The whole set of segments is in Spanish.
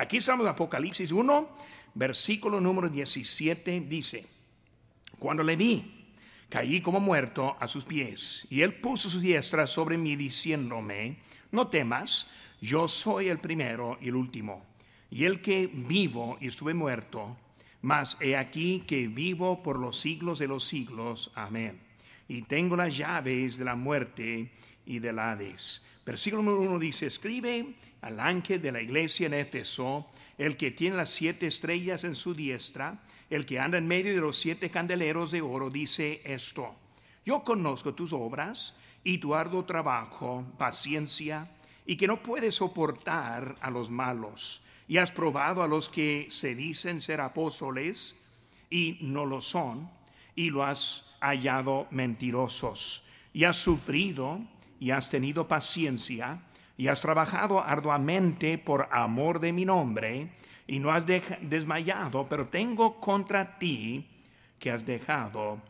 Aquí estamos en Apocalipsis 1, versículo número 17, dice, cuando le vi, caí como muerto a sus pies, y él puso su diestra sobre mí diciéndome, no temas, yo soy el primero y el último, y el que vivo y estuve muerto, mas he aquí que vivo por los siglos de los siglos. Amén. Y tengo las llaves de la muerte y del Hades. Versículo número uno dice, escribe al ángel de la iglesia en Éfeso, el que tiene las siete estrellas en su diestra, el que anda en medio de los siete candeleros de oro, dice esto, yo conozco tus obras y tu arduo trabajo, paciencia, y que no puedes soportar a los malos. Y has probado a los que se dicen ser apóstoles y no lo son, y lo has hallado mentirosos, y has sufrido y has tenido paciencia, y has trabajado arduamente por amor de mi nombre, y no has desmayado, pero tengo contra ti que has dejado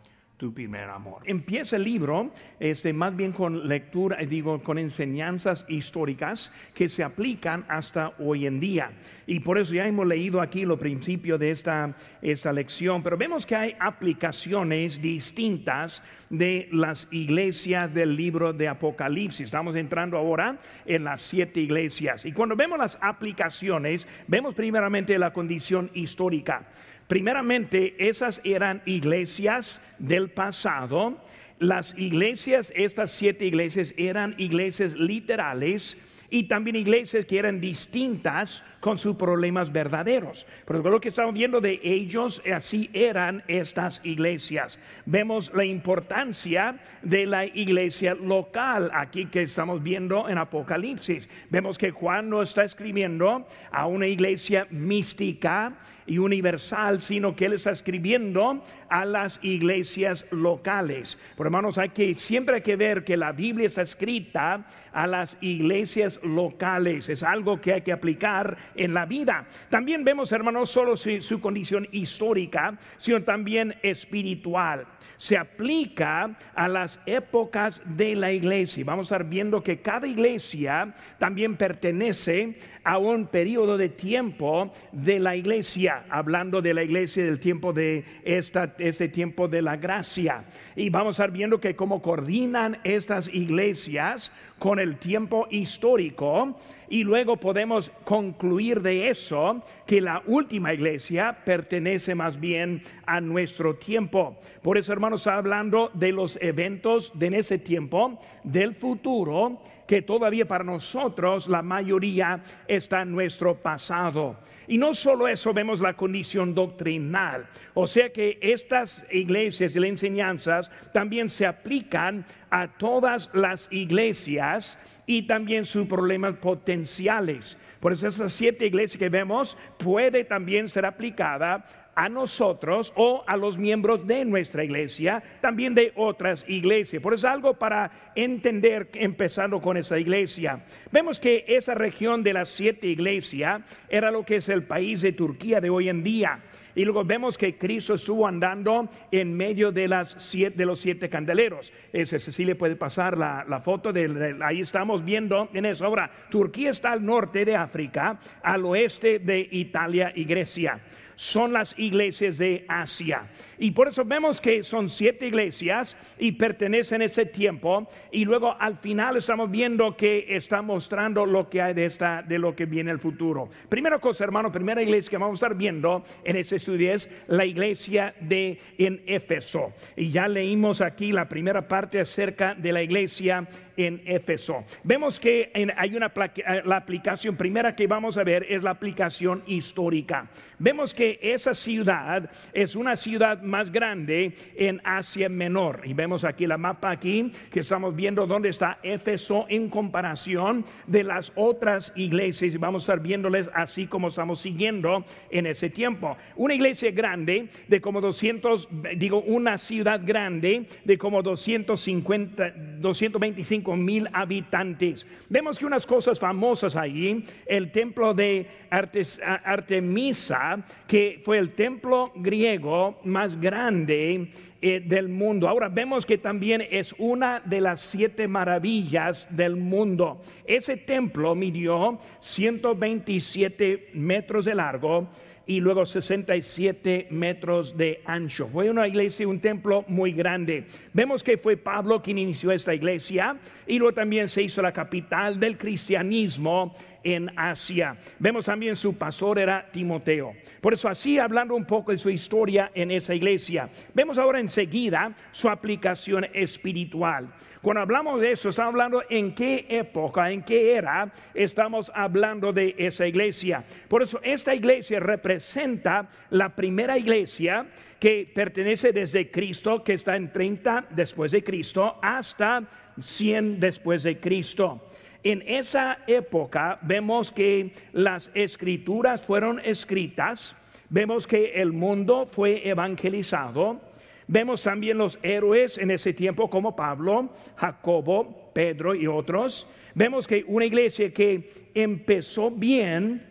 tu primer amor. Empieza el libro, este, más bien con lectura, eh, digo, con enseñanzas históricas que se aplican hasta hoy en día. Y por eso ya hemos leído aquí lo principio de esta, esta lección, pero vemos que hay aplicaciones distintas de las iglesias del libro de Apocalipsis. Estamos entrando ahora en las siete iglesias. Y cuando vemos las aplicaciones, vemos primeramente la condición histórica. Primeramente, esas eran iglesias del pasado. Las iglesias, estas siete iglesias, eran iglesias literales y también iglesias que eran distintas con sus problemas verdaderos. Pero lo que estamos viendo de ellos, así eran estas iglesias. Vemos la importancia de la iglesia local aquí que estamos viendo en Apocalipsis. Vemos que Juan no está escribiendo a una iglesia mística y universal, sino que él está escribiendo a las iglesias locales. Por hermanos, hay que siempre hay que ver que la Biblia está escrita a las iglesias locales. Es algo que hay que aplicar en la vida. También vemos, hermanos, solo su condición histórica, sino también espiritual se aplica a las épocas de la iglesia. Vamos a estar viendo que cada iglesia también pertenece a un periodo de tiempo de la iglesia, hablando de la iglesia del tiempo de esta, este tiempo de la gracia. Y vamos a estar viendo que cómo coordinan estas iglesias con el tiempo histórico y luego podemos concluir de eso que la última iglesia pertenece más bien a nuestro tiempo. Por eso, hermanos, hablando de los eventos de ese tiempo, del futuro, que todavía para nosotros la mayoría está en nuestro pasado. Y no solo eso, vemos la condición doctrinal. O sea que estas iglesias y las enseñanzas también se aplican a todas las iglesias y también sus problemas potenciales. Por eso esas siete iglesias que vemos puede también ser aplicada a nosotros o a los miembros de nuestra iglesia, también de otras iglesias. Por eso algo para entender, empezando con esa iglesia. Vemos que esa región de las siete iglesias era lo que es el país de Turquía de hoy en día. Y luego vemos que Cristo estuvo andando en medio de, las siete, de los siete candeleros. Ese Cecilia puede pasar la, foto, de, ahí estamos viendo en eso. Ahora, Turquía está al norte de África, al oeste de Italia y Grecia son las iglesias de Asia. Y por eso vemos que son siete iglesias y pertenecen a ese tiempo. Y luego al final estamos viendo que está mostrando lo que hay de, esta, de lo que viene el futuro. Primera cosa, hermano, primera iglesia que vamos a estar viendo en este estudio es la iglesia de en Éfeso. Y ya leímos aquí la primera parte acerca de la iglesia en Éfeso. Vemos que hay una eh, la aplicación primera que vamos a ver es la aplicación histórica. Vemos que esa ciudad es una ciudad más grande en Asia Menor. Y vemos aquí la mapa aquí que estamos viendo dónde está Éfeso en comparación de las otras iglesias y vamos a estar viéndoles así como estamos siguiendo en ese tiempo. Una iglesia grande de como 200, digo, una ciudad grande de como 250, 225 mil habitantes. Vemos que unas cosas famosas allí, el templo de Artemisa, que fue el templo griego más grande eh, del mundo. Ahora vemos que también es una de las siete maravillas del mundo. Ese templo midió 127 metros de largo y luego 67 metros de ancho. Fue una iglesia, un templo muy grande. Vemos que fue Pablo quien inició esta iglesia y luego también se hizo la capital del cristianismo en Asia. Vemos también su pastor era Timoteo. Por eso así hablando un poco de su historia en esa iglesia. Vemos ahora enseguida su aplicación espiritual. Cuando hablamos de eso, estamos hablando en qué época, en qué era estamos hablando de esa iglesia. Por eso esta iglesia representa la primera iglesia que pertenece desde Cristo, que está en 30 después de Cristo, hasta 100 después de Cristo. En esa época vemos que las escrituras fueron escritas, vemos que el mundo fue evangelizado, Vemos también los héroes en ese tiempo como Pablo, Jacobo, Pedro y otros. Vemos que una iglesia que empezó bien,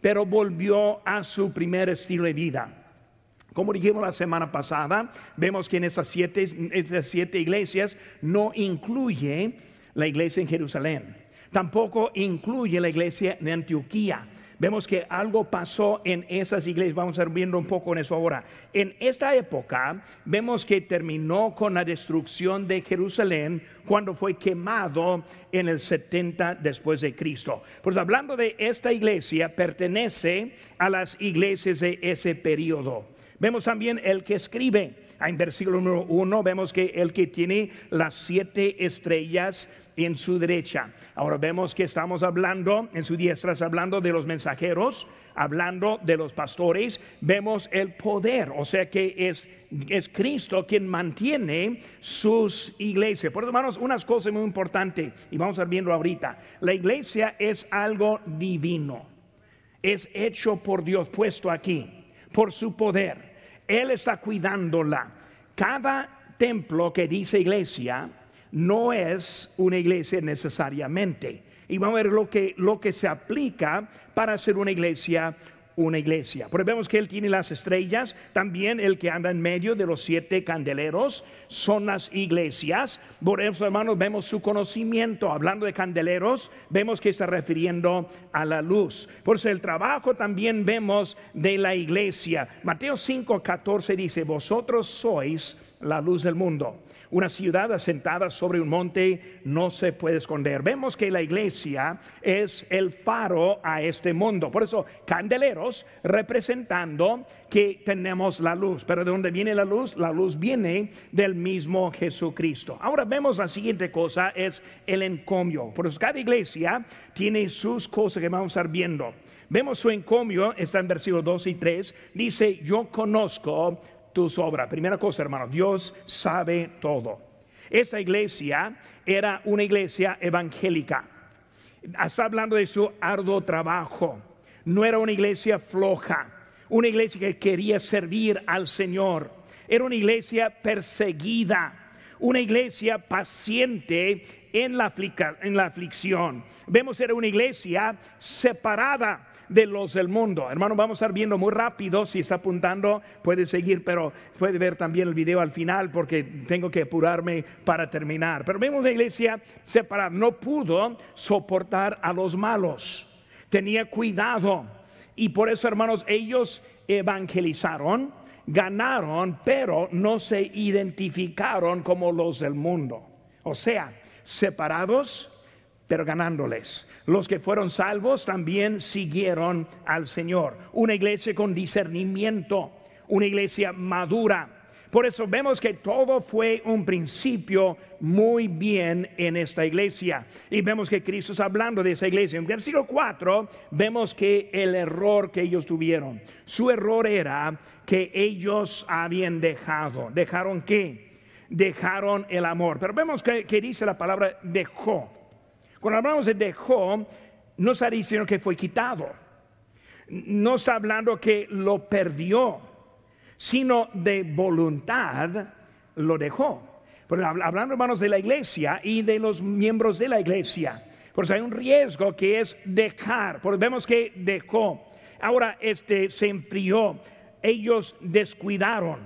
pero volvió a su primer estilo de vida. Como dijimos la semana pasada, vemos que en esas siete, esas siete iglesias no incluye la iglesia en Jerusalén. Tampoco incluye la iglesia de Antioquía vemos que algo pasó en esas iglesias. Vamos a ir viendo un poco en eso ahora. En esta época vemos que terminó con la destrucción de Jerusalén cuando fue quemado en el 70 después de Cristo. Pues hablando de esta iglesia, pertenece a las iglesias de ese periodo. Vemos también el que escribe. En versículo número uno vemos que el que tiene las siete estrellas en su derecha. Ahora vemos que estamos hablando, en su diestra, hablando de los mensajeros, hablando de los pastores, vemos el poder, o sea que es, es Cristo quien mantiene sus iglesias. Por eso, hermanos, unas cosas muy importantes, y vamos a ver viendo ahorita, la iglesia es algo divino, es hecho por Dios, puesto aquí, por su poder. Él está cuidándola. Cada templo que dice iglesia no es una iglesia necesariamente. Y vamos a ver lo que, lo que se aplica para ser una iglesia una iglesia. Porque vemos que Él tiene las estrellas, también el que anda en medio de los siete candeleros son las iglesias. Por eso, hermanos, vemos su conocimiento. Hablando de candeleros, vemos que está refiriendo a la luz. Por eso el trabajo también vemos de la iglesia. Mateo 5, 14 dice, vosotros sois la luz del mundo. Una ciudad asentada sobre un monte no se puede esconder. Vemos que la iglesia es el faro a este mundo. Por eso, candeleros representando que tenemos la luz. Pero ¿de dónde viene la luz? La luz viene del mismo Jesucristo. Ahora vemos la siguiente cosa, es el encomio. Por eso cada iglesia tiene sus cosas que vamos a estar viendo. Vemos su encomio, está en versículos 2 y 3, dice, yo conozco tus obras. Primera cosa, hermano, Dios sabe todo. Esta iglesia era una iglesia evangélica. Está hablando de su arduo trabajo. No era una iglesia floja, una iglesia que quería servir al Señor. Era una iglesia perseguida, una iglesia paciente en la, aflicción. Vemos era una iglesia separada de los del mundo. Hermano, vamos a estar viendo muy rápido, si está apuntando puede seguir, pero puede ver también el video al final porque tengo que apurarme para terminar. Pero vemos la iglesia separada, no pudo soportar a los malos, tenía cuidado y por eso, hermanos, ellos evangelizaron, ganaron, pero no se identificaron como los del mundo. O sea, separados, pero ganándoles. Los que fueron salvos también siguieron al Señor. Una iglesia con discernimiento, una iglesia madura. Por eso vemos que todo fue un principio muy bien en esta iglesia. Y vemos que Cristo está hablando de esa iglesia. En versículo 4 vemos que el error que ellos tuvieron, su error era que ellos habían dejado. ¿Dejaron qué? Dejaron el amor. Pero vemos que, que dice la palabra dejó. Cuando hablamos de dejó, no está diciendo que fue quitado. No está hablando que lo perdió, sino de voluntad lo dejó. Pero hablando, hermanos, de la iglesia y de los miembros de la iglesia. Pues hay un riesgo que es dejar. Porque vemos que dejó. Ahora este se enfrió. Ellos descuidaron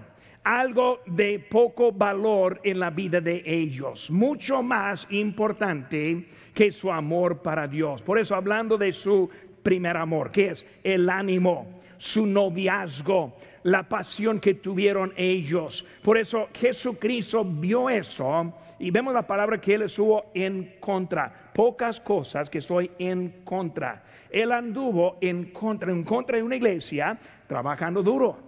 algo de poco valor en la vida de ellos, mucho más importante que su amor para Dios. Por eso hablando de su primer amor, que es el ánimo, su noviazgo, la pasión que tuvieron ellos. Por eso Jesucristo vio eso y vemos la palabra que él estuvo en contra. Pocas cosas que estoy en contra. Él anduvo en contra, en contra de una iglesia trabajando duro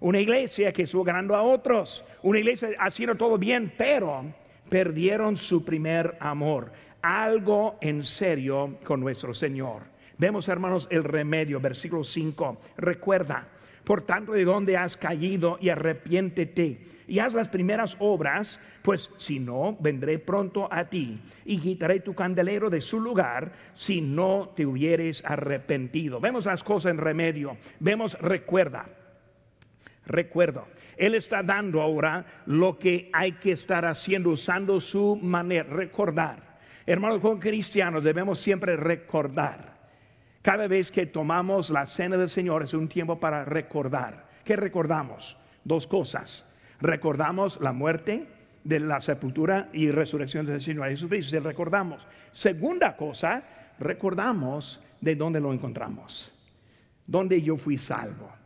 una iglesia que estuvo ganando a otros. Una iglesia haciendo todo bien, pero perdieron su primer amor. Algo en serio con nuestro Señor. Vemos, hermanos, el remedio, versículo 5. Recuerda, por tanto, de dónde has caído y arrepiéntete y haz las primeras obras, pues si no, vendré pronto a ti y quitaré tu candelero de su lugar si no te hubieres arrepentido. Vemos las cosas en remedio. Vemos, recuerda recuerdo. Él está dando ahora lo que hay que estar haciendo, usando su manera, recordar. Hermanos, con cristianos debemos siempre recordar. Cada vez que tomamos la cena del Señor es un tiempo para recordar. ¿Qué recordamos? Dos cosas. Recordamos la muerte de la sepultura y resurrección del Señor Jesucristo. Recordamos. Segunda cosa, recordamos de dónde lo encontramos. Dónde yo fui salvo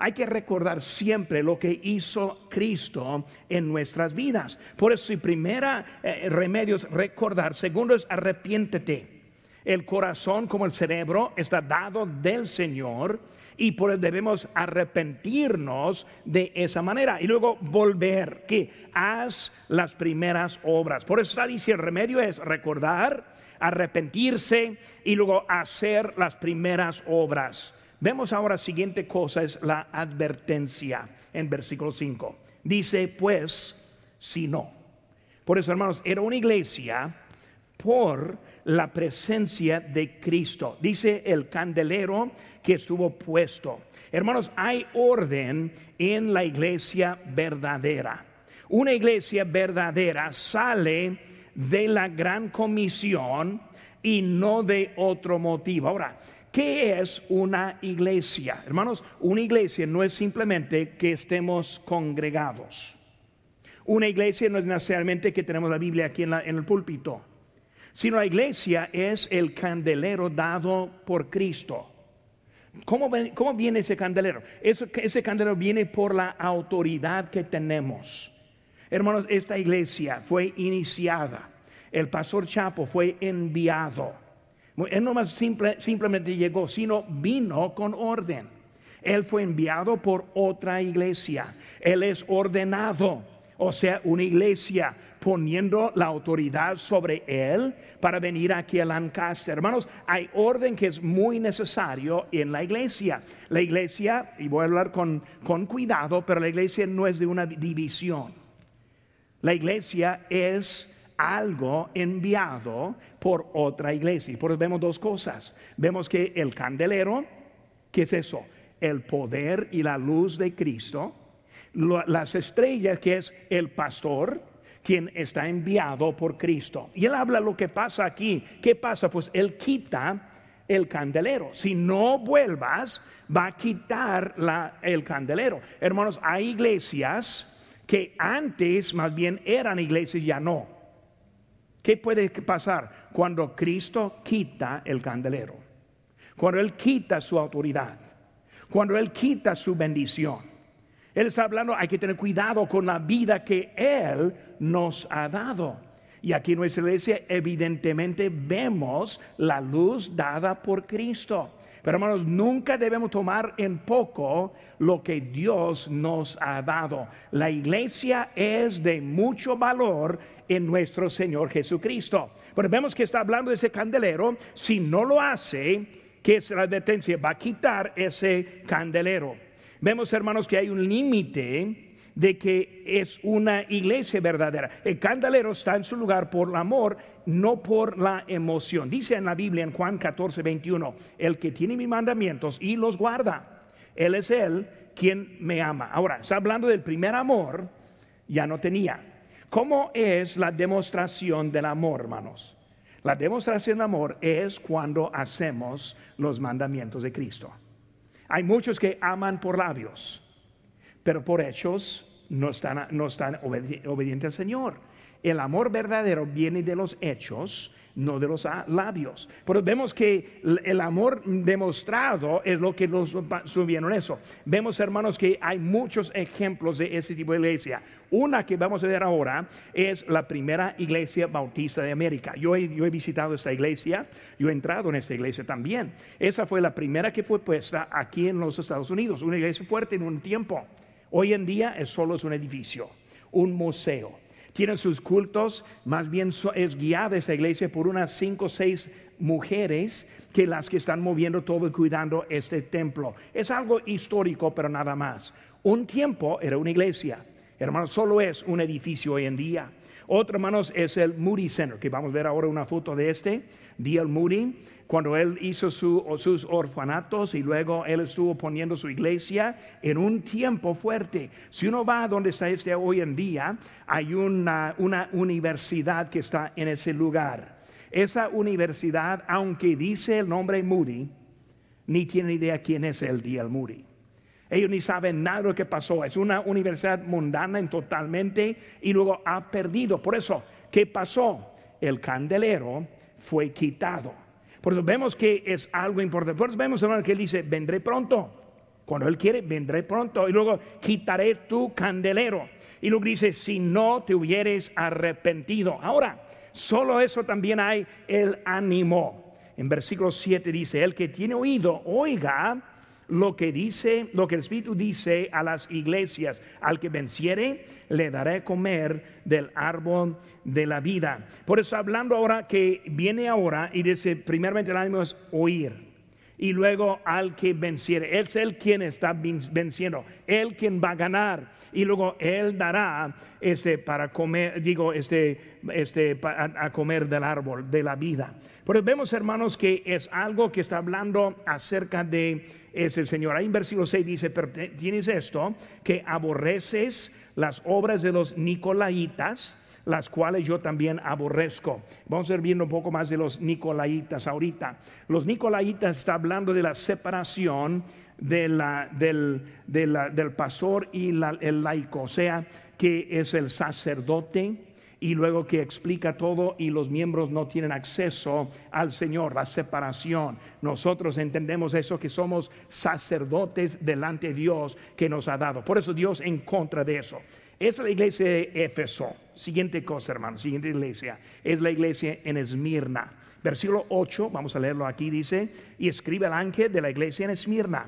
hay que recordar siempre lo que hizo Cristo en nuestras vidas. Por eso, primera eh, remedio es recordar, segundo es arrepiéntete. El corazón como el cerebro está dado del Señor y por eso debemos arrepentirnos de esa manera y luego volver, que haz las primeras obras. Por eso está diciendo, el remedio es recordar, arrepentirse y luego hacer las primeras obras. Vemos ahora siguiente cosa, es la advertencia en versículo 5. Dice, pues, si no. Por eso, hermanos, era una iglesia por la presencia de Cristo. Dice el candelero que estuvo puesto. Hermanos, hay orden en la iglesia verdadera. Una iglesia verdadera sale de la gran comisión y no de otro motivo. Ahora, ¿Qué es una iglesia? Hermanos, una iglesia no es simplemente que estemos congregados. Una iglesia no es necesariamente que tenemos la Biblia aquí en, el púlpito, sino la iglesia es el candelero dado por Cristo. ¿Cómo, viene ese candelero? ese candelero viene por la autoridad que tenemos. Hermanos, esta iglesia fue iniciada. El pastor Chapo fue enviado él no más simplemente llegó, sino vino con orden. Él fue enviado por otra iglesia. Él es ordenado, o sea, una iglesia poniendo la autoridad sobre él para venir aquí a Lancaster. Hermanos, hay orden que es muy necesario en la iglesia. La iglesia, y voy a hablar con, con cuidado, pero la iglesia no es de una división. La iglesia es algo enviado por otra iglesia. Y por eso vemos dos cosas. Vemos que el candelero, ¿qué es eso? El poder y la luz de Cristo. Las estrellas, que es el pastor, quien está enviado por Cristo. Y él habla lo que pasa aquí. ¿Qué pasa? Pues él quita el candelero. Si no vuelvas, va a quitar la, el candelero. Hermanos, hay iglesias que antes más bien eran iglesias, ya no. ¿Qué puede pasar cuando Cristo quita el candelero? Cuando Él quita su autoridad, cuando Él quita su bendición. Él está hablando, hay que tener cuidado con la vida que Él nos ha dado. Y aquí en nuestra iglesia evidentemente vemos la luz dada por Cristo. Pero hermanos, nunca debemos tomar en poco lo que Dios nos ha dado. La iglesia es de mucho valor en nuestro Señor Jesucristo. Pero vemos que está hablando de ese candelero. Si no lo hace, que es la advertencia, va a quitar ese candelero. Vemos, hermanos, que hay un límite de que es una iglesia verdadera. El candelero está en su lugar por el amor, no por la emoción. Dice en la Biblia en Juan 14, 21, el que tiene mis mandamientos y los guarda, él es él quien me ama. Ahora, está hablando del primer amor, ya no tenía. ¿Cómo es la demostración del amor, hermanos? La demostración del amor es cuando hacemos los mandamientos de Cristo. Hay muchos que aman por labios pero por hechos no están, no están obedientes al Señor. El amor verdadero viene de los hechos, no de los labios. Pero vemos que el amor demostrado es lo que nos subieron eso. Vemos, hermanos, que hay muchos ejemplos de ese tipo de iglesia. Una que vamos a ver ahora es la primera iglesia bautista de América. Yo he, yo he visitado esta iglesia, yo he entrado en esta iglesia también. Esa fue la primera que fue puesta aquí en los Estados Unidos, una iglesia fuerte en un tiempo. Hoy en día es solo un edificio, un museo tienen sus cultos, más bien es guiada esta iglesia por unas cinco o seis mujeres que las que están moviendo todo y cuidando este templo. Es algo histórico, pero nada más. Un tiempo era una iglesia. Hermanos, solo es un edificio hoy en día. Otro, hermanos, es el Moody Center, que vamos a ver ahora una foto de este, D.L. Moody cuando él hizo sus orfanatos y luego él estuvo poniendo su iglesia en un tiempo fuerte. Si uno va a donde está este hoy en día, hay una, una universidad que está en ese lugar. Esa universidad, aunque dice el nombre Moody, ni tiene idea quién es el día Moody. Ellos ni saben nada de lo que pasó. Es una universidad mundana en totalmente y luego ha perdido. Por eso, ¿qué pasó? El candelero fue quitado. Por eso vemos que es algo importante. Por eso vemos, hermano, que él dice, vendré pronto. Cuando él quiere, vendré pronto. Y luego quitaré tu candelero. Y luego dice, si no te hubieres arrepentido. Ahora, solo eso también hay el ánimo. En versículo 7 dice, el que tiene oído, oiga lo que dice, lo que el Espíritu dice a las iglesias, al que venciere, le daré comer del árbol de la vida. Por eso hablando ahora que viene ahora y dice, primeramente el ánimo es oír. Y luego al que venciere, Él es el quien está venciendo, Él quien va a ganar. Y luego Él dará este para comer, digo, este, este a comer del árbol de la vida. Pero vemos, hermanos, que es algo que está hablando acerca de ese Señor. Ahí en versículo 6 dice, pero tienes esto, que aborreces las obras de los Nicolaitas, las cuales yo también aborrezco. Vamos a ir viendo un poco más de los Nicolaitas ahorita. Los Nicolaitas está hablando de la separación de la, del, del pastor y el laico, o sea, que es el sacerdote y luego que explica todo y los miembros no tienen acceso al Señor, la separación. Nosotros entendemos eso que somos sacerdotes delante de Dios que nos ha dado. Por eso Dios en contra de eso. Es la iglesia de Éfeso. Siguiente cosa, hermano, siguiente iglesia. Es la iglesia en Esmirna. Versículo 8, vamos a leerlo aquí, dice, y escribe el ángel de la iglesia en Esmirna,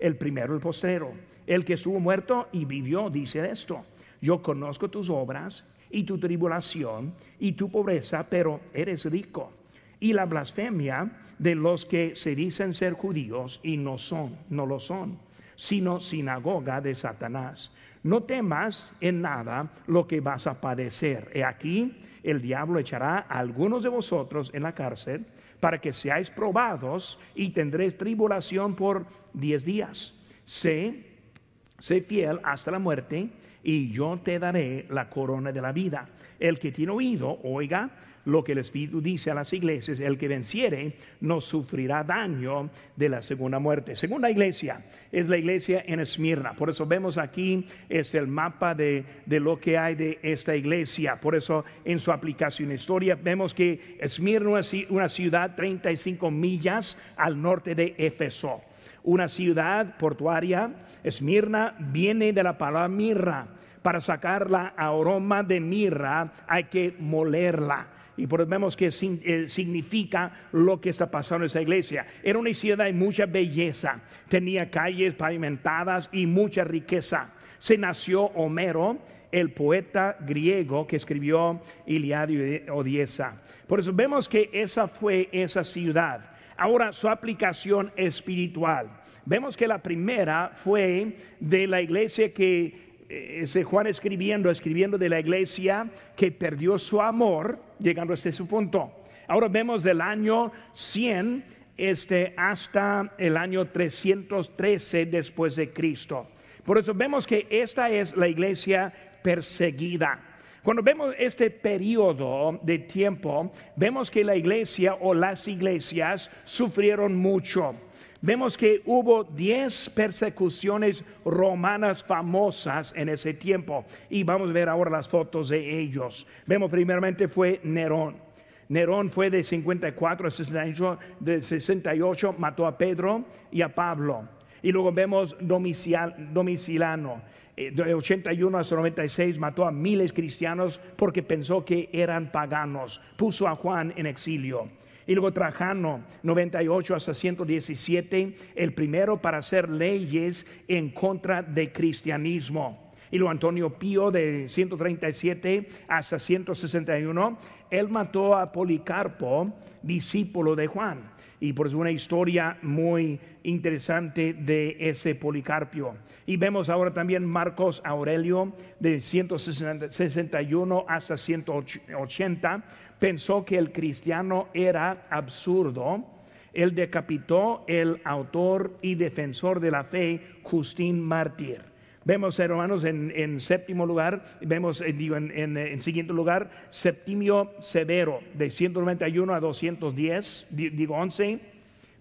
el primero, el postero, el que estuvo muerto y vivió, dice esto. Yo conozco tus obras y tu tribulación y tu pobreza, pero eres rico. Y la blasfemia de los que se dicen ser judíos y no son, no lo son, sino sinagoga de Satanás. No temas en nada lo que vas a padecer. He aquí, el diablo echará a algunos de vosotros en la cárcel para que seáis probados y tendréis tribulación por diez días. Sé, sé fiel hasta la muerte y yo te daré la corona de la vida. El que tiene oído, oiga lo que el Espíritu dice a las iglesias, el que venciere no sufrirá daño de la segunda muerte. Segunda iglesia es la iglesia en Esmirna. Por eso vemos aquí es el mapa de, lo que hay de esta iglesia. Por eso en su aplicación historia vemos que Esmirna es una ciudad 35 millas al norte de Éfeso una ciudad portuaria. Esmirna viene de la palabra mirra. Para sacar la aroma de mirra hay que molerla. Y por eso vemos que eh, significa lo que está pasando en esa iglesia. Era una ciudad de mucha belleza, tenía calles pavimentadas y mucha riqueza. Se nació Homero, el poeta griego que escribió Iliada y Odiesa. Por eso vemos que esa fue esa ciudad. Ahora su aplicación espiritual. Vemos que la primera fue de la iglesia que ese Juan escribiendo, escribiendo de la iglesia que perdió su amor, llegando hasta ese punto. Ahora vemos del año 100 este, hasta el año 313 después de Cristo. Por eso vemos que esta es la iglesia perseguida. Cuando vemos este periodo de tiempo, vemos que la iglesia o las iglesias sufrieron mucho. Vemos que hubo 10 persecuciones romanas famosas en ese tiempo y vamos a ver ahora las fotos de ellos. Vemos primeramente fue Nerón. Nerón fue de 54 a 68, de 68 mató a Pedro y a Pablo. Y luego vemos Domiciliano. Eh, de 81 hasta 96 mató a miles cristianos porque pensó que eran paganos. Puso a Juan en exilio. Y luego Trajano, 98 hasta 117, el primero para hacer leyes en contra de cristianismo. Y luego Antonio Pío, de 137 hasta 161, él mató a Policarpo, discípulo de Juan y por eso una historia muy interesante de ese Policarpio. Y vemos ahora también Marcos Aurelio de 161 hasta 180, pensó que el cristiano era absurdo. Él decapitó el autor y defensor de la fe, Justín Mártir. Vemos, hermanos, en, séptimo lugar, vemos, eh, digo, en, en, siguiente lugar, Septimio Severo, de 191 a 210, digo 11.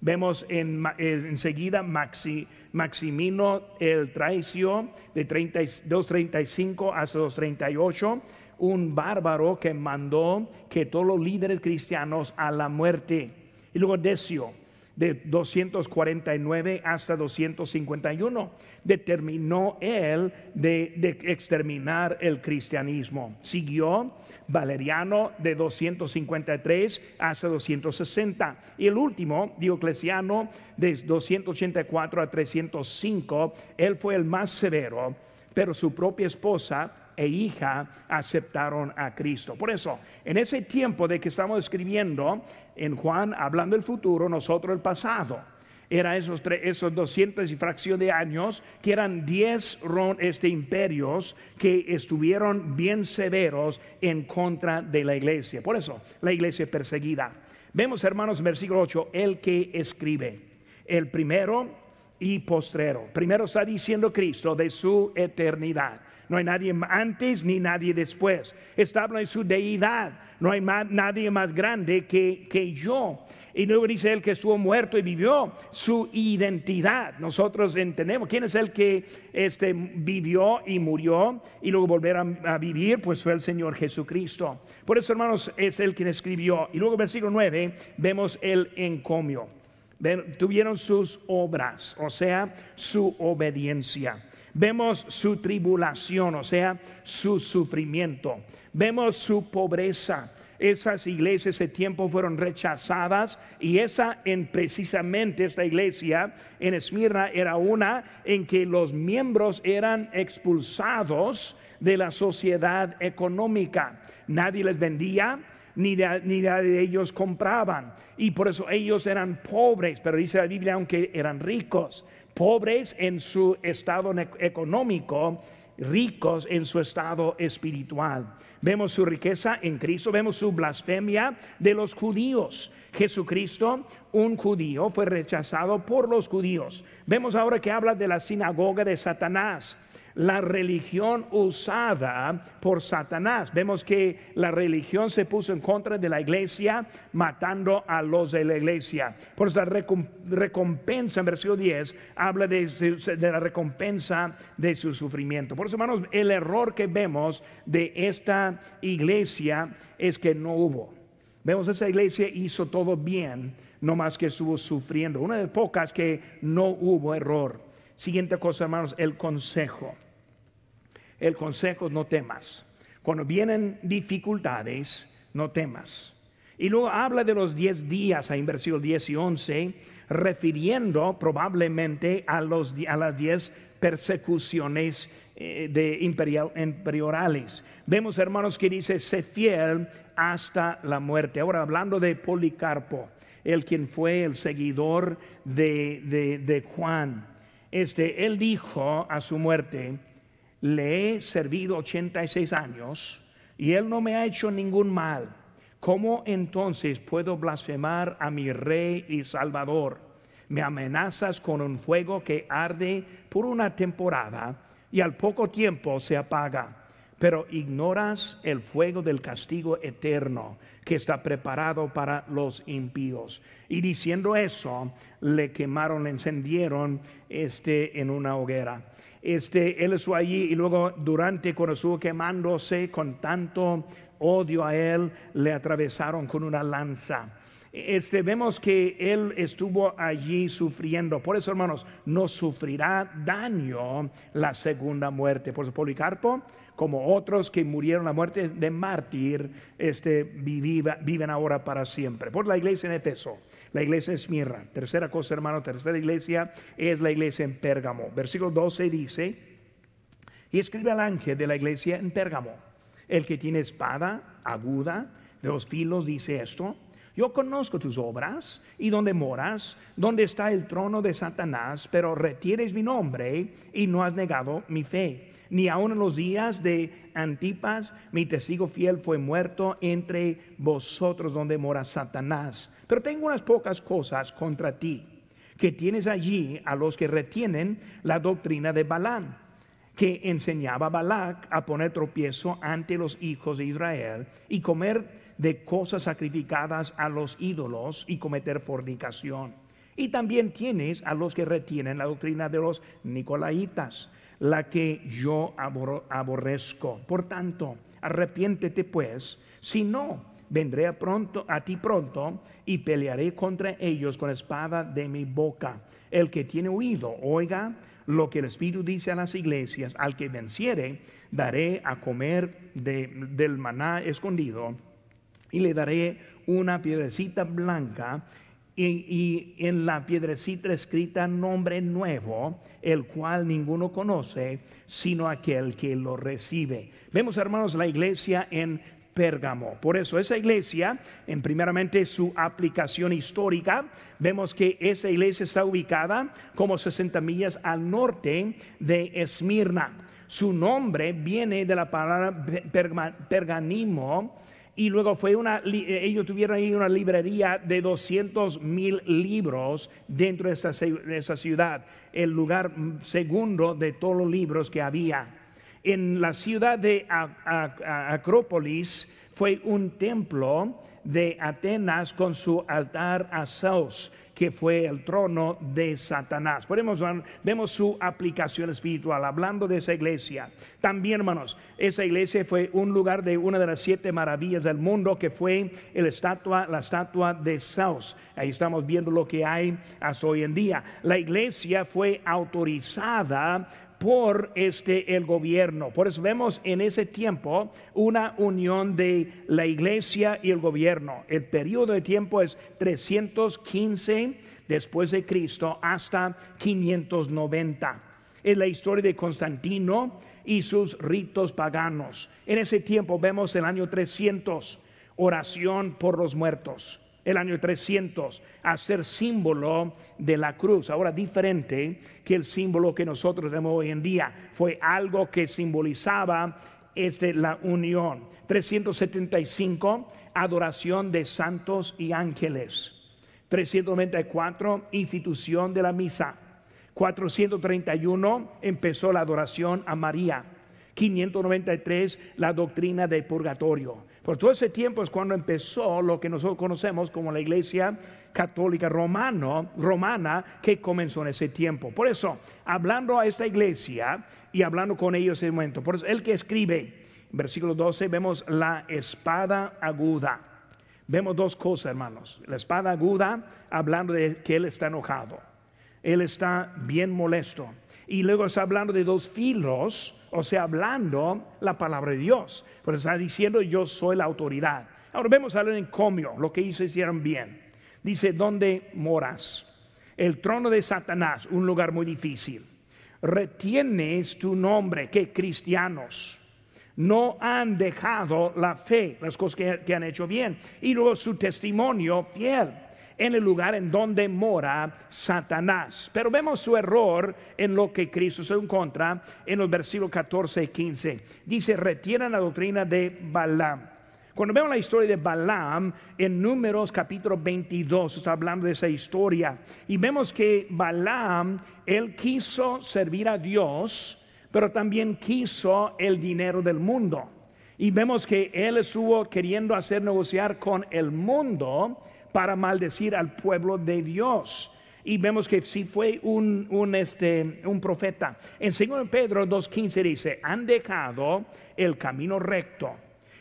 Vemos en, enseguida Maxi, Maximino el Traicio, de 235 hasta 238, un bárbaro que mandó que todos los líderes cristianos a la muerte. Y luego Decio, de 249 hasta 251. Determinó él de, exterminar el cristianismo. Siguió Valeriano de 253 hasta 260. Y el último, Diocleciano, de 284 a 305, él fue el más severo, pero su propia esposa e hija aceptaron a Cristo. Por eso, en ese tiempo de que estamos escribiendo en Juan, hablando del futuro, nosotros el pasado. Era esos, esos 200 y fracción de años, que eran 10 este, imperios que estuvieron bien severos en contra de la iglesia. Por eso, la iglesia perseguida. Vemos, hermanos, versículo 8, el que escribe. El primero y postrero. Primero está diciendo Cristo de su eternidad. No hay nadie antes ni nadie después. Está hablando de su deidad. No hay nadie más grande que, que yo. Y luego dice él que estuvo muerto y vivió su identidad. Nosotros entendemos quién es el que este, vivió y murió y luego volver a, vivir, pues fue el Señor Jesucristo. Por eso, hermanos, es el quien escribió. Y luego, versículo 9, vemos el encomio. Tuvieron sus obras, o sea, su obediencia. Vemos su tribulación, o sea, su sufrimiento. Vemos su pobreza. Esas iglesias ese tiempo fueron rechazadas y esa en precisamente esta iglesia en Esmirna era una en que los miembros eran expulsados de la sociedad económica. Nadie les vendía, ni de, ni de, ellos compraban. Y por eso ellos eran pobres, pero dice la Biblia, aunque eran ricos, pobres en su estado económico, ricos en su estado espiritual. Vemos su riqueza en Cristo, vemos su blasfemia de los judíos. Jesucristo, un judío, fue rechazado por los judíos. Vemos ahora que habla de la sinagoga de Satanás la religión usada por Satanás. Vemos que la religión se puso en contra de la iglesia, matando a los de la iglesia. Por eso la recompensa en versículo 10 habla de, de la recompensa de su sufrimiento. Por eso, hermanos, el error que vemos de esta iglesia es que no hubo. Vemos esa iglesia hizo todo bien, no más que estuvo sufriendo. Una de las pocas que no hubo error. Siguiente cosa, hermanos, el consejo. El consejo no temas. Cuando vienen dificultades, no temas. Y luego habla de los 10 días, en versículos 10 y 11, refiriendo probablemente a, los, a las 10 persecuciones eh, de imperial, imperiales. Vemos, hermanos, que dice, sé fiel hasta la muerte. Ahora, hablando de Policarpo, el quien fue el seguidor de, de Juan este, él dijo a su muerte, le he servido 86 años y él no me ha hecho ningún mal. ¿Cómo entonces puedo blasfemar a mi rey y salvador? Me amenazas con un fuego que arde por una temporada y al poco tiempo se apaga. Pero ignoras el fuego del castigo eterno que está preparado para los impíos. Y diciendo eso, le quemaron, le encendieron este, en una hoguera. Este, él estuvo allí y luego durante cuando estuvo quemándose con tanto odio a él, le atravesaron con una lanza. Este, vemos que él estuvo allí sufriendo. Por eso, hermanos, no sufrirá daño la segunda muerte. Por eso, Policarpo como otros que murieron la muerte de mártir, este, viven ahora para siempre. Por la iglesia en Efeso, la iglesia es Esmirna. Tercera cosa, hermano, tercera iglesia es la iglesia en Pérgamo. Versículo 12 dice, y escribe al ángel de la iglesia en Pérgamo, el que tiene espada aguda de los filos dice esto. Yo conozco tus obras y donde moras, donde está el trono de Satanás, pero retienes mi nombre y no has negado mi fe ni aun en los días de Antipas, mi testigo fiel fue muerto entre vosotros donde mora Satanás. Pero tengo unas pocas cosas contra ti, que tienes allí a los que retienen la doctrina de Balaam, que enseñaba a Balac a poner tropiezo ante los hijos de Israel y comer de cosas sacrificadas a los ídolos y cometer fornicación. Y también tienes a los que retienen la doctrina de los nicolaitas la que yo aborrezco. Por tanto, arrepiéntete pues, si no, vendré a, pronto, a ti pronto y pelearé contra ellos con espada de mi boca. El que tiene oído, oiga lo que el Espíritu dice a las iglesias, al que venciere, daré a comer del maná escondido y le daré una piedrecita blanca y, en la piedrecita escrita nombre nuevo, el cual ninguno conoce, sino aquel que lo recibe. Vemos, hermanos, la iglesia en Pérgamo. Por eso esa iglesia, en primeramente su aplicación histórica, vemos que esa iglesia está ubicada como 60 millas al norte de Esmirna. Su nombre viene de la palabra perganimo, y luego fue una, eh, ellos tuvieron ahí una librería de 200 mil libros dentro de esa, ciudad, el lugar segundo de todos los libros que había. En la ciudad de Acrópolis fue un templo de Atenas con su altar a Zeus que fue el trono de Satanás. Podemos, vemos su aplicación espiritual hablando de esa iglesia. También, hermanos, esa iglesia fue un lugar de una de las siete maravillas del mundo que fue el estatua, la estatua de Zeus. Ahí estamos viendo lo que hay hasta hoy en día. La iglesia fue autorizada por este el gobierno. Por eso vemos en ese tiempo una unión de la iglesia y el gobierno. El periodo de tiempo es 315 después de Cristo hasta 590. Es la historia de Constantino y sus ritos paganos. En ese tiempo vemos el año 300, oración por los muertos el año 300 a ser símbolo de la cruz. Ahora diferente que el símbolo que nosotros tenemos hoy en día. Fue algo que simbolizaba este, la unión. 375, adoración de santos y ángeles. 394, institución de la misa. 431, empezó la adoración a María. 593, la doctrina del purgatorio. Por todo ese tiempo es cuando empezó lo que nosotros conocemos como la iglesia católica romano, romana que comenzó en ese tiempo. Por eso, hablando a esta iglesia y hablando con ellos en ese momento, por eso el que escribe, versículo 12, vemos la espada aguda. Vemos dos cosas, hermanos. La espada aguda, hablando de que él está enojado. Él está bien molesto. Y luego está hablando de dos filos o sea, hablando la palabra de Dios. Pero está diciendo yo soy la autoridad. Ahora vemos a en comio, lo que hizo hicieron bien. Dice, ¿dónde moras? El trono de Satanás, un lugar muy difícil. Retienes tu nombre, que cristianos no han dejado la fe, las cosas que, que han hecho bien. Y luego su testimonio fiel en el lugar en donde mora Satanás. Pero vemos su error en lo que Cristo se encuentra en los versículos 14 y 15. Dice, retienen la doctrina de Balaam. Cuando vemos la historia de Balaam en Números capítulo 22, está hablando de esa historia, y vemos que Balaam, él quiso servir a Dios, pero también quiso el dinero del mundo. Y vemos que él estuvo queriendo hacer negociar con el mundo para maldecir al pueblo de Dios. Y vemos que sí fue un, un, este, un profeta. En 2 Pedro 2.15 dice, han dejado el camino recto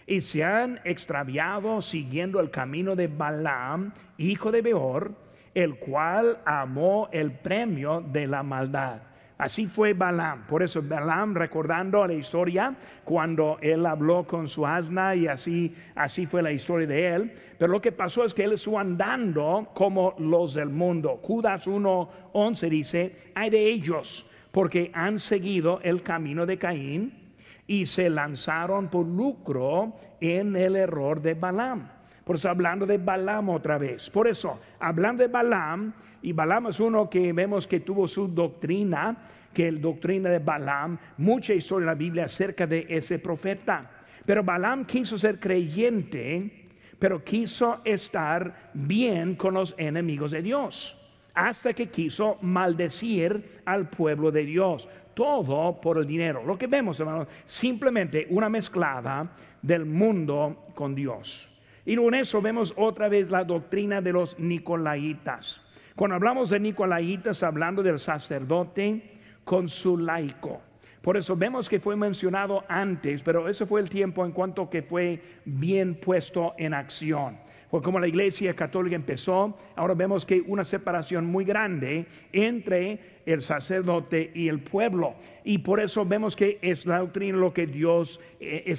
y se han extraviado siguiendo el camino de Balaam, hijo de Beor, el cual amó el premio de la maldad Así fue Balaam. Por eso Balaam recordando la historia cuando él habló con su asna y así, así fue la historia de él. Pero lo que pasó es que él estuvo andando como los del mundo. Judas 1.11 dice, hay de ellos porque han seguido el camino de Caín y se lanzaron por lucro en el error de Balaam. Por eso hablando de Balaam otra vez. Por eso, hablando de Balaam, y Balaam es uno que vemos que tuvo su doctrina, que el doctrina de Balaam, mucha historia en la Biblia acerca de ese profeta. Pero Balaam quiso ser creyente, pero quiso estar bien con los enemigos de Dios, hasta que quiso maldecir al pueblo de Dios. Todo por el dinero. Lo que vemos, hermanos, simplemente una mezclada del mundo con Dios. Y en eso vemos otra vez la doctrina de los nicolaitas. Cuando hablamos de nicolaitas, hablando del sacerdote con su laico. Por eso vemos que fue mencionado antes, pero ese fue el tiempo en cuanto que fue bien puesto en acción. Porque como la iglesia católica empezó, ahora vemos que una separación muy grande entre el sacerdote y el pueblo. Y por eso vemos que es la doctrina lo que Dios eh,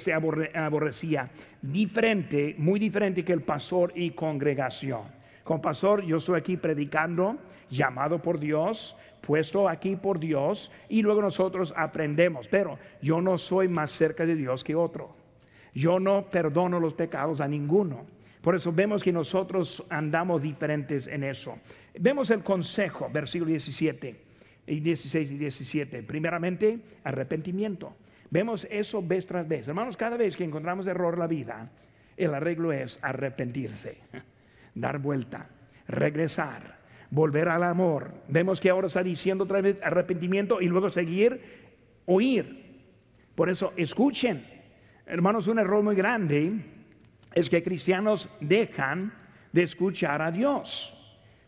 aborrecía. Diferente, muy diferente que el pastor y congregación. Con pastor, yo estoy aquí predicando, llamado por Dios, puesto aquí por Dios, y luego nosotros aprendemos. Pero yo no soy más cerca de Dios que otro. Yo no perdono los pecados a ninguno. Por eso vemos que nosotros andamos diferentes en eso. Vemos el consejo, versículo 17 y 16 y 17. Primeramente, arrepentimiento. Vemos eso vez tras vez. Hermanos, cada vez que encontramos error en la vida, el arreglo es arrepentirse dar vuelta, regresar, volver al amor. Vemos que ahora está diciendo otra vez arrepentimiento y luego seguir, oír. Por eso, escuchen. Hermanos, un error muy grande es que cristianos dejan de escuchar a Dios.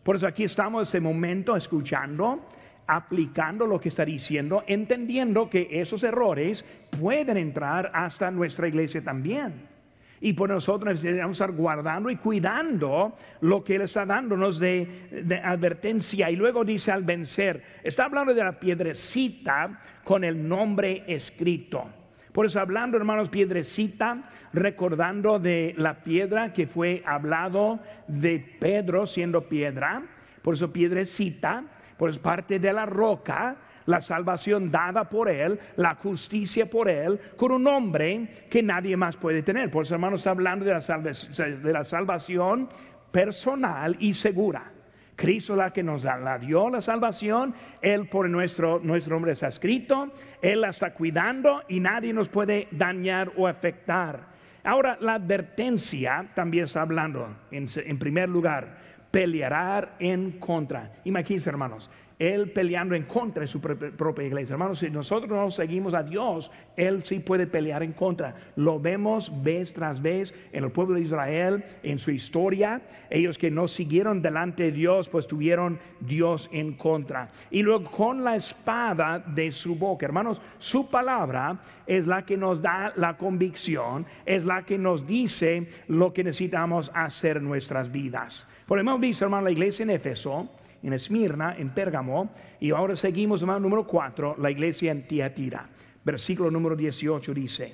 Por eso aquí estamos en ese momento escuchando, aplicando lo que está diciendo, entendiendo que esos errores pueden entrar hasta nuestra iglesia también. Y por nosotros necesitamos estar guardando y cuidando lo que Él está dándonos de, advertencia. Y luego dice al vencer, está hablando de la piedrecita con el nombre escrito. Por eso hablando, hermanos, piedrecita, recordando de la piedra que fue hablado de Pedro siendo piedra. Por eso piedrecita, pues parte de la roca la salvación dada por Él, la justicia por Él, con un nombre que nadie más puede tener. Por eso, hermanos, está hablando de la, de la salvación personal y segura. Cristo la que nos la dio la salvación, Él por nuestro, nuestro nombre está escrito, Él la está cuidando y nadie nos puede dañar o afectar. Ahora, la advertencia también está hablando, en, en primer lugar, peleará en contra. Imagínense, hermanos, él peleando en contra de su propia iglesia. Hermanos, si nosotros no seguimos a Dios, Él sí puede pelear en contra. Lo vemos vez tras vez en el pueblo de Israel, en su historia. Ellos que no siguieron delante de Dios, pues tuvieron Dios en contra. Y luego con la espada de su boca. Hermanos, su palabra es la que nos da la convicción, es la que nos dice lo que necesitamos hacer en nuestras vidas. Por hemos visto, hermano, la iglesia en Éfeso en Esmirna, en Pérgamo, y ahora seguimos, hermano, número 4, la iglesia en Tiatira. Versículo número 18 dice,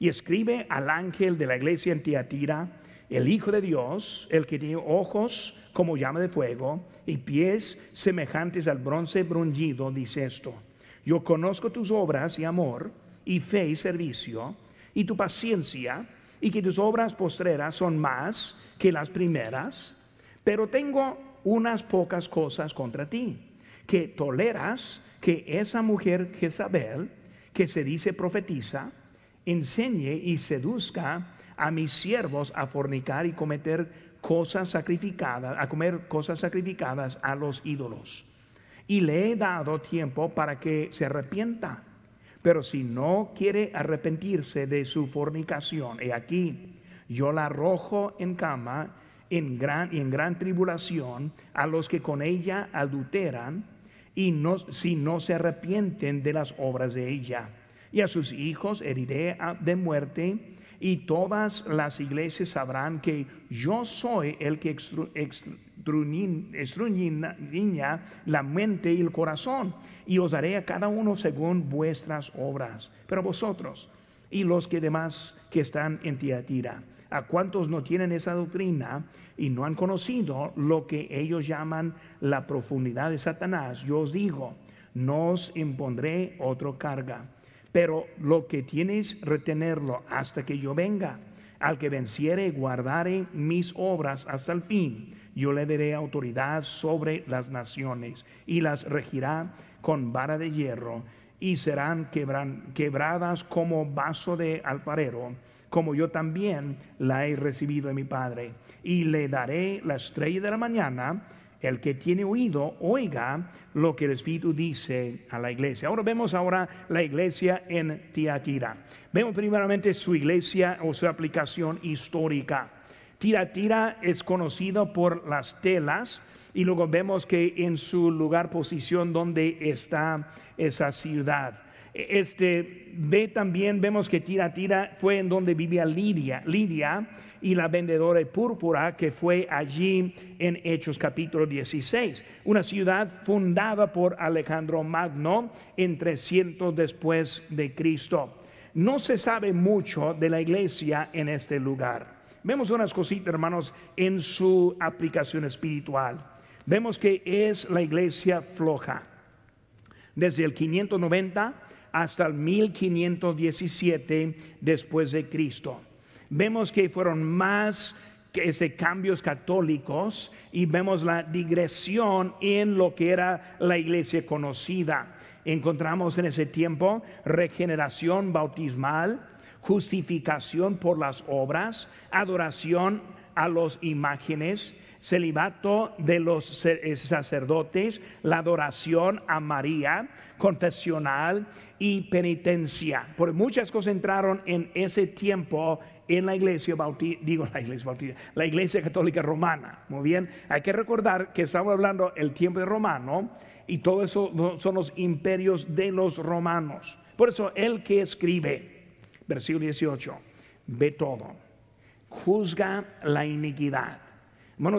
y escribe al ángel de la iglesia en Tiatira, el Hijo de Dios, el que tiene ojos como llama de fuego y pies semejantes al bronce bruñido, dice esto, yo conozco tus obras y amor y fe y servicio y tu paciencia y que tus obras postreras son más que las primeras, pero tengo unas pocas cosas contra ti, que toleras que esa mujer Jezabel, que se dice profetiza, enseñe y seduzca a mis siervos a fornicar y cometer cosas sacrificadas, a comer cosas sacrificadas a los ídolos. Y le he dado tiempo para que se arrepienta. Pero si no quiere arrepentirse de su fornicación, y aquí yo la arrojo en cama en gran, en gran tribulación a los que con ella adulteran y no, si no se arrepienten de las obras de ella. Y a sus hijos heriré de muerte y todas las iglesias sabrán que yo soy el que estruña la mente y el corazón, y os daré a cada uno según vuestras obras. Pero vosotros y los que demás que están en Tiatira, a cuantos no tienen esa doctrina y no han conocido lo que ellos llaman la profundidad de Satanás, yo os digo, no os impondré otra carga. Pero lo que tienes retenerlo hasta que yo venga. Al que venciere y guardare mis obras hasta el fin, yo le daré autoridad sobre las naciones y las regirá con vara de hierro y serán quebradas como vaso de alfarero, como yo también la he recibido de mi Padre. Y le daré la estrella de la mañana el que tiene oído, oiga lo que el Espíritu dice a la iglesia. Ahora vemos ahora la iglesia en Tiatira. Vemos primeramente su iglesia o su aplicación histórica. Tiatira es conocido por las telas y luego vemos que en su lugar posición donde está esa ciudad. Este, ve también, vemos que Tira Tira fue en donde vivía Lidia, Lidia y la vendedora de púrpura que fue allí en Hechos capítulo 16, una ciudad fundada por Alejandro Magno en 300 después de Cristo. No se sabe mucho de la iglesia en este lugar. Vemos unas cositas, hermanos, en su aplicación espiritual. Vemos que es la iglesia floja. Desde el 590 hasta el 1517 después de Cristo. Vemos que fueron más ese cambios católicos y vemos la digresión en lo que era la iglesia conocida. Encontramos en ese tiempo regeneración bautismal, justificación por las obras, adoración a las imágenes, celibato de los eh, sacerdotes, la adoración a María, confesional y penitencia. Por muchas cosas entraron en ese tiempo en la iglesia bautista, digo la iglesia bautista, la iglesia católica romana. Muy bien, hay que recordar que estamos hablando el tiempo de romano y todo eso son los imperios de los romanos. Por eso el que escribe, versículo 18, ve todo, juzga la iniquidad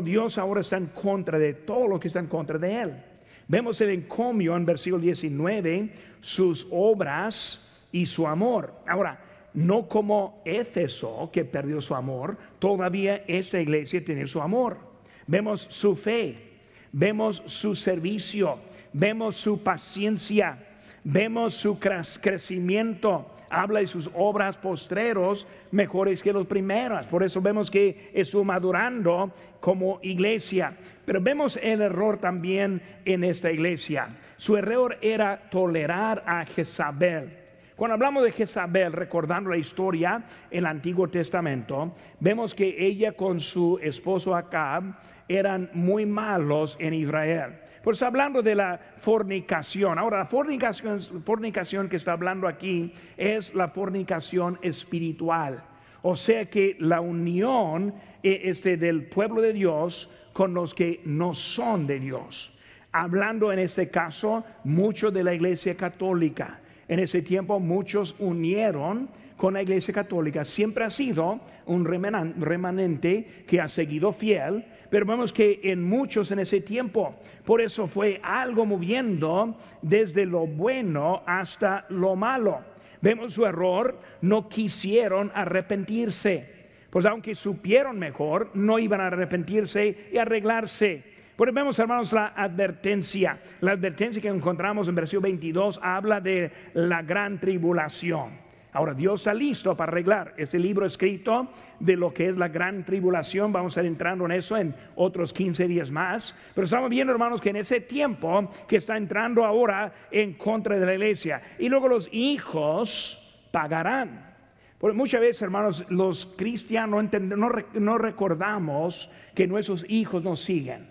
Dios ahora está en contra de todo lo que está en contra de Él. Vemos el encomio en versículo 19, sus obras y su amor. Ahora, no como Éfeso, que perdió su amor, todavía esta iglesia tiene su amor. Vemos su fe, vemos su servicio, vemos su paciencia, vemos su crecimiento, habla de sus obras postreros mejores que los primeros. Por eso vemos que estuvo madurando como iglesia. Pero vemos el error también en esta iglesia. Su error era tolerar a Jezabel. Cuando hablamos de Jezabel, recordando la historia en el Antiguo Testamento, vemos que ella con su esposo Acab eran muy malos en Israel. Por eso hablando de la fornicación. Ahora, la fornicación, fornicación que está hablando aquí es la fornicación espiritual. O sea que la unión eh, este, del pueblo de Dios con los que no son de Dios. Hablando en este caso mucho de la iglesia católica. En ese tiempo muchos unieron con la iglesia católica. Siempre ha sido un remanente que ha seguido fiel pero vemos que en muchos en ese tiempo, por eso fue algo moviendo desde lo bueno hasta lo malo. Vemos su error, no quisieron arrepentirse. Pues aunque supieron mejor, no iban a arrepentirse y arreglarse. Pues vemos, hermanos, la advertencia. La advertencia que encontramos en versículo 22 habla de la gran tribulación. Ahora Dios está listo para arreglar este libro escrito de lo que es la gran tribulación. Vamos a ir entrando en eso en otros 15 días más. Pero estamos viendo, hermanos, que en ese tiempo que está entrando ahora en contra de la iglesia. Y luego los hijos pagarán. Porque muchas veces, hermanos, los cristianos no, no recordamos que nuestros hijos nos siguen.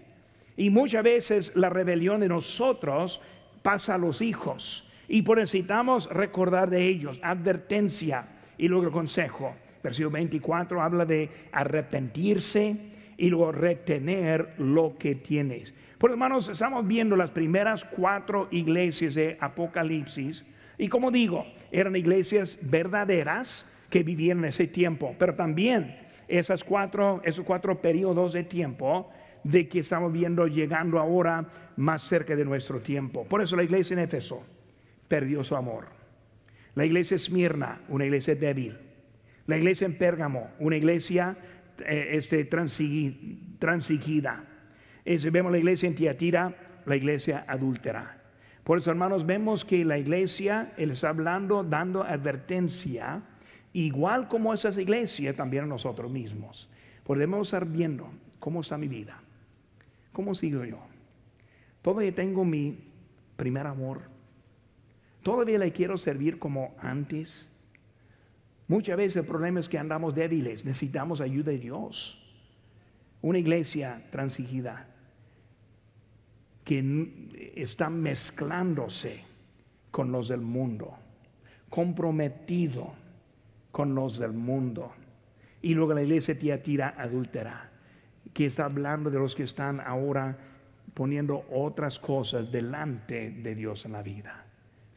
Y muchas veces la rebelión de nosotros pasa a los hijos. Y por necesitamos recordar de ellos, advertencia y luego consejo. Versículo 24 habla de arrepentirse y luego retener lo que tienes. Por hermanos, estamos viendo las primeras cuatro iglesias de Apocalipsis. Y como digo, eran iglesias verdaderas que vivían en ese tiempo. Pero también esas cuatro, esos cuatro periodos de tiempo de que estamos viendo llegando ahora más cerca de nuestro tiempo. Por eso la iglesia en Éfeso perdió su amor. La iglesia Esmirna, una iglesia débil. La iglesia en Pérgamo, una iglesia eh, este, transigida. vemos la iglesia en Tiatira, la iglesia adúltera. Por eso, hermanos, vemos que la iglesia, él está hablando, dando advertencia, igual como esas iglesias, también a nosotros mismos. Podemos estar viendo cómo está mi vida, cómo sigo yo. Todavía tengo mi primer amor. Todavía le quiero servir como antes. Muchas veces el problema es que andamos débiles, necesitamos ayuda de Dios. Una iglesia transigida que está mezclándose con los del mundo, comprometido con los del mundo. Y luego la iglesia tira adúltera, que está hablando de los que están ahora poniendo otras cosas delante de Dios en la vida.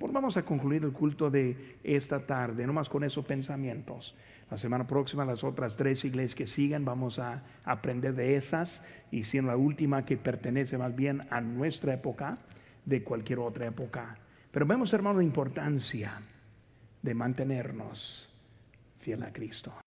Pues vamos a concluir el culto de esta tarde, nomás con esos pensamientos. La semana próxima las otras tres iglesias que siguen vamos a aprender de esas y siendo la última que pertenece más bien a nuestra época de cualquier otra época. Pero vemos, hermano, la importancia de mantenernos fiel a Cristo.